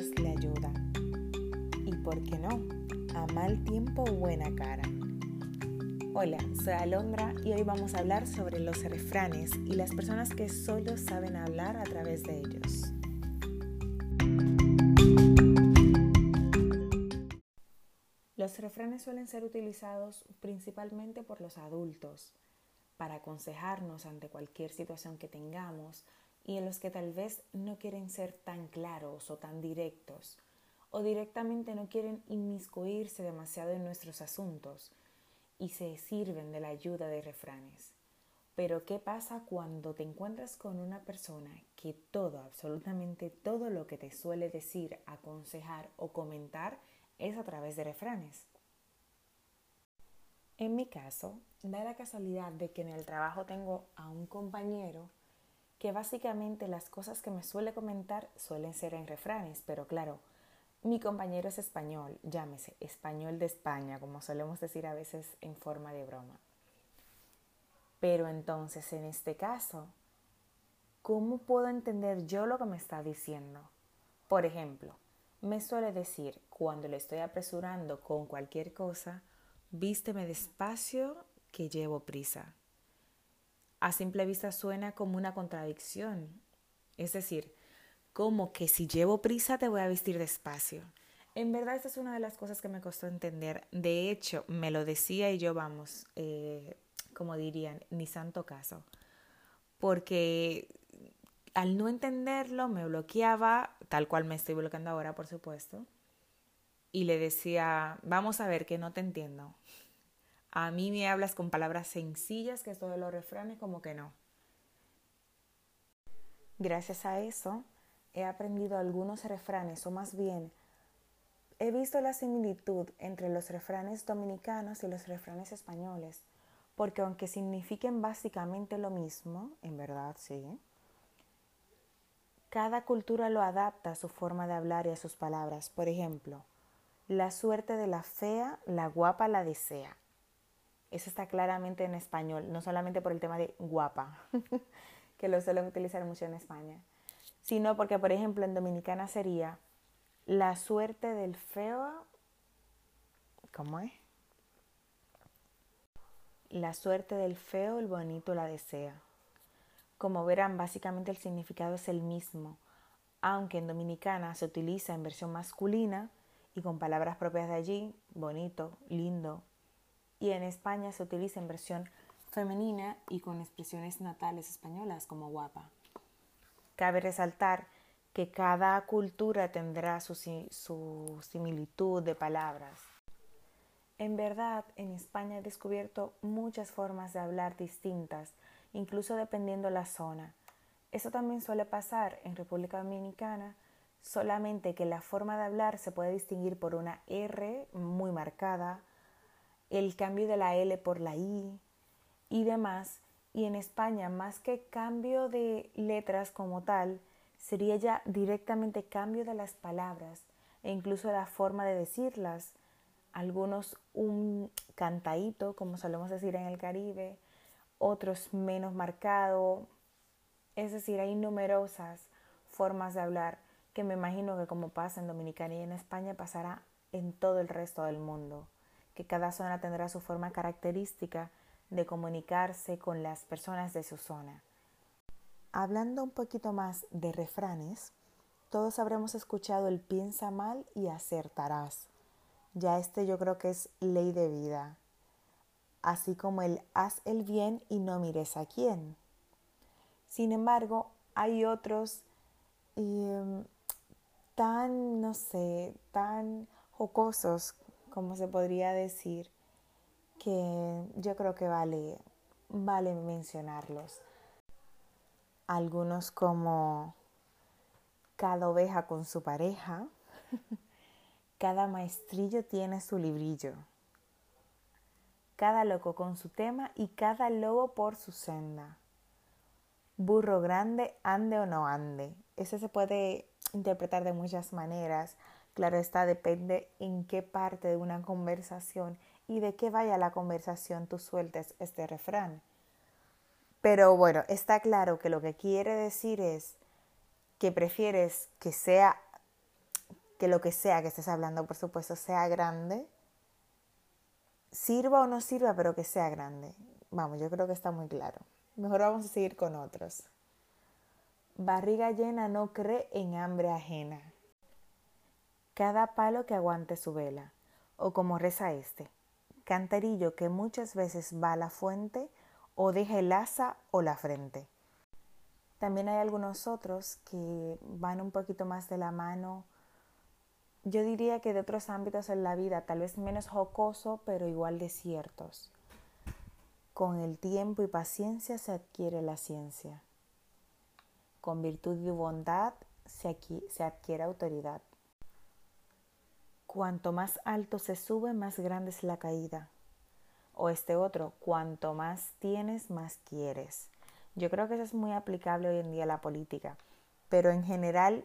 Le ayuda. Y por qué no, a mal tiempo buena cara. Hola, soy Alondra y hoy vamos a hablar sobre los refranes y las personas que solo saben hablar a través de ellos. Los refranes suelen ser utilizados principalmente por los adultos para aconsejarnos ante cualquier situación que tengamos y en los que tal vez no quieren ser tan claros o tan directos o directamente no quieren inmiscuirse demasiado en nuestros asuntos y se sirven de la ayuda de refranes. Pero ¿qué pasa cuando te encuentras con una persona que todo, absolutamente todo lo que te suele decir, aconsejar o comentar es a través de refranes? En mi caso, da la casualidad de que en el trabajo tengo a un compañero que básicamente las cosas que me suele comentar suelen ser en refranes, pero claro, mi compañero es español, llámese español de España, como solemos decir a veces en forma de broma. Pero entonces, en este caso, ¿cómo puedo entender yo lo que me está diciendo? Por ejemplo, me suele decir cuando le estoy apresurando con cualquier cosa, vísteme despacio que llevo prisa a simple vista suena como una contradicción. Es decir, como que si llevo prisa te voy a vestir despacio. En verdad, esta es una de las cosas que me costó entender. De hecho, me lo decía y yo, vamos, eh, como dirían, ni santo caso. Porque al no entenderlo me bloqueaba, tal cual me estoy bloqueando ahora, por supuesto. Y le decía, vamos a ver que no te entiendo. A mí me hablas con palabras sencillas, que esto de los refranes como que no. Gracias a eso he aprendido algunos refranes, o más bien he visto la similitud entre los refranes dominicanos y los refranes españoles, porque aunque signifiquen básicamente lo mismo, en verdad sí, cada cultura lo adapta a su forma de hablar y a sus palabras. Por ejemplo, la suerte de la fea, la guapa la desea. Eso está claramente en español, no solamente por el tema de guapa, que lo suelen utilizar mucho en España, sino porque, por ejemplo, en Dominicana sería la suerte del feo, ¿cómo es? La suerte del feo, el bonito la desea. Como verán, básicamente el significado es el mismo, aunque en Dominicana se utiliza en versión masculina y con palabras propias de allí, bonito, lindo, y en España se utiliza en versión femenina y con expresiones natales españolas como guapa. Cabe resaltar que cada cultura tendrá su, similitud de palabras. En verdad, en España he descubierto muchas formas de hablar distintas, incluso dependiendo la zona. Eso también suele pasar en República Dominicana, solamente que la forma de hablar se puede distinguir por una R muy marcada, el cambio de la L por la I y demás. Y en España, más que cambio de letras como tal, sería ya directamente cambio de las palabras e incluso la forma de decirlas. Algunos un cantaíto, como solemos decir en el Caribe, otros menos marcado. Es decir, hay numerosas formas de hablar que me imagino que como pasa en Dominicana y en España pasará en todo el resto del mundo que cada zona tendrá su forma característica de comunicarse con las personas de su zona. Hablando un poquito más de refranes, todos habremos escuchado el piensa mal y acertarás. Ya este yo creo que es ley de vida. Así como el haz el bien y no mires a quién. Sin embargo, hay otros em, tan, no sé, tan jocosos como se podría decir, que yo creo que vale, vale mencionarlos. Algunos como cada oveja con su pareja, cada maestrillo tiene su librillo, cada loco con su tema y cada lobo por su senda. Burro grande, ande o no ande. Ese se puede interpretar de muchas maneras. Claro está, depende en qué parte de una conversación y de qué vaya la conversación tú sueltes este refrán. Pero bueno, está claro que lo que quiere decir es que prefieres que sea que lo que sea que estés hablando, por supuesto, sea grande, sirva o no sirva, pero que sea grande. Vamos, yo creo que está muy claro. Mejor vamos a seguir con otros. Barriga llena no cree en hambre ajena. Cada palo que aguante su vela, o como reza este, cantarillo que muchas veces va a la fuente o deja el asa o la frente. También hay algunos otros que van un poquito más de la mano, yo diría que de otros ámbitos en la vida, tal vez menos jocoso, pero igual de ciertos. Con el tiempo y paciencia se adquiere la ciencia. Con virtud y bondad se adquiere autoridad. Cuanto más alto se sube, más grande es la caída. O este otro, cuanto más tienes, más quieres. Yo creo que eso es muy aplicable hoy en día a la política, pero en general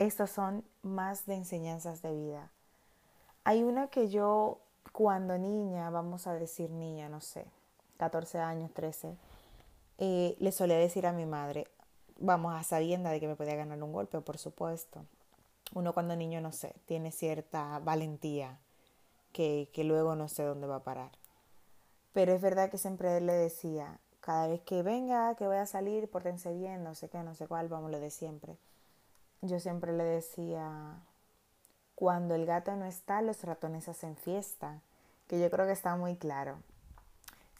estos son más de enseñanzas de vida. Hay una que yo cuando niña, vamos a decir niña, no sé, 14 años, 13, eh, le solía decir a mi madre, vamos a sabienda de que me podía ganar un golpe, por supuesto. Uno cuando niño, no sé, tiene cierta valentía que, que luego no sé dónde va a parar. Pero es verdad que siempre le decía, cada vez que venga, que voy a salir, pórtense bien, no sé qué, no sé cuál, vamos lo de siempre. Yo siempre le decía, cuando el gato no está, los ratones hacen fiesta, que yo creo que está muy claro.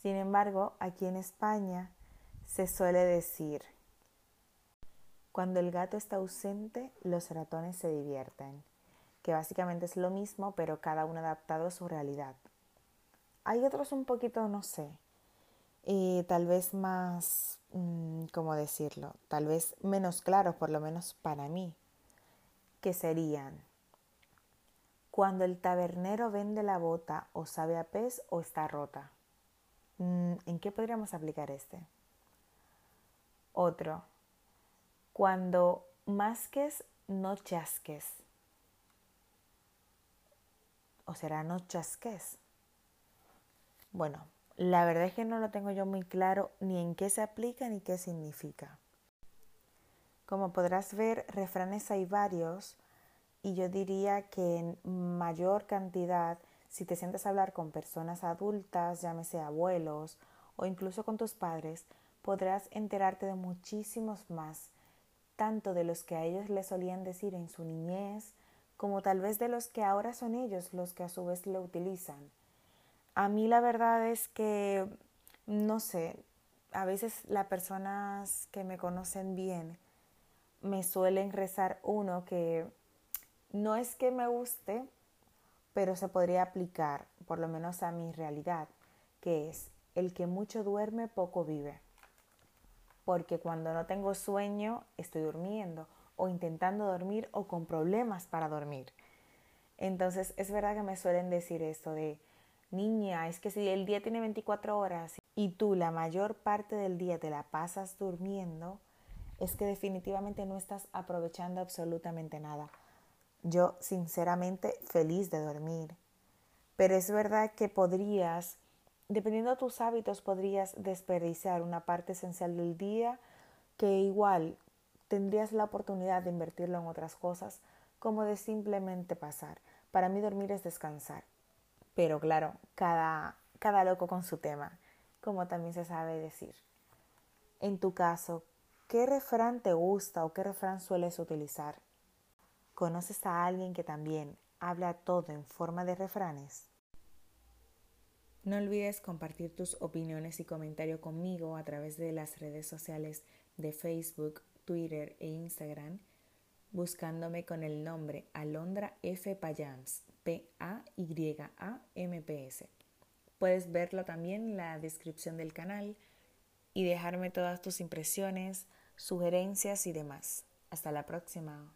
Sin embargo, aquí en España se suele decir, cuando el gato está ausente, los ratones se divierten, que básicamente es lo mismo, pero cada uno adaptado a su realidad. Hay otros un poquito, no sé, eh, tal vez más, mm, ¿cómo decirlo? Tal vez menos claros, por lo menos para mí, que serían, cuando el tabernero vende la bota o sabe a pez o está rota. Mm, ¿En qué podríamos aplicar este? Otro. Cuando masques, no chasques. ¿O será no chasques? Bueno, la verdad es que no lo tengo yo muy claro ni en qué se aplica ni qué significa. Como podrás ver, refranes hay varios y yo diría que en mayor cantidad si te sientes a hablar con personas adultas, llámese abuelos o incluso con tus padres, podrás enterarte de muchísimos más, tanto de los que a ellos les solían decir en su niñez, como tal vez de los que ahora son ellos los que a su vez lo utilizan. A mí la verdad es que, no sé, a veces las personas que me conocen bien me suelen rezar uno que no es que me guste, pero se podría aplicar, por lo menos a mi realidad, que es el que mucho duerme, poco vive. Porque cuando no tengo sueño, estoy durmiendo o intentando dormir o con problemas para dormir. Entonces es verdad que me suelen decir esto de, niña, es que si el día tiene 24 horas y tú la mayor parte del día te la pasas durmiendo, es que definitivamente no estás aprovechando absolutamente nada. Yo, sinceramente, feliz de dormir. Pero es verdad que podrías, dependiendo de tus hábitos, podrías desperdiciar una parte esencial del día que igual tendrías la oportunidad de invertirlo en otras cosas, como de simplemente pasar. Para mí dormir es descansar. Pero claro, cada, cada loco con su tema, como también se sabe decir. En tu caso, ¿qué refrán te gusta o qué refrán sueles utilizar? ¿Conoces a alguien que también habla todo en forma de refranes? No olvides compartir tus opiniones y comentarios conmigo a través de las redes sociales de Facebook, Twitter e Instagram, buscándome con el nombre Alondra F. Payams, P-A-Y-A-M-P-S. Puedes verlo también en la descripción del canal y dejarme todas tus impresiones, sugerencias y demás. Hasta la próxima.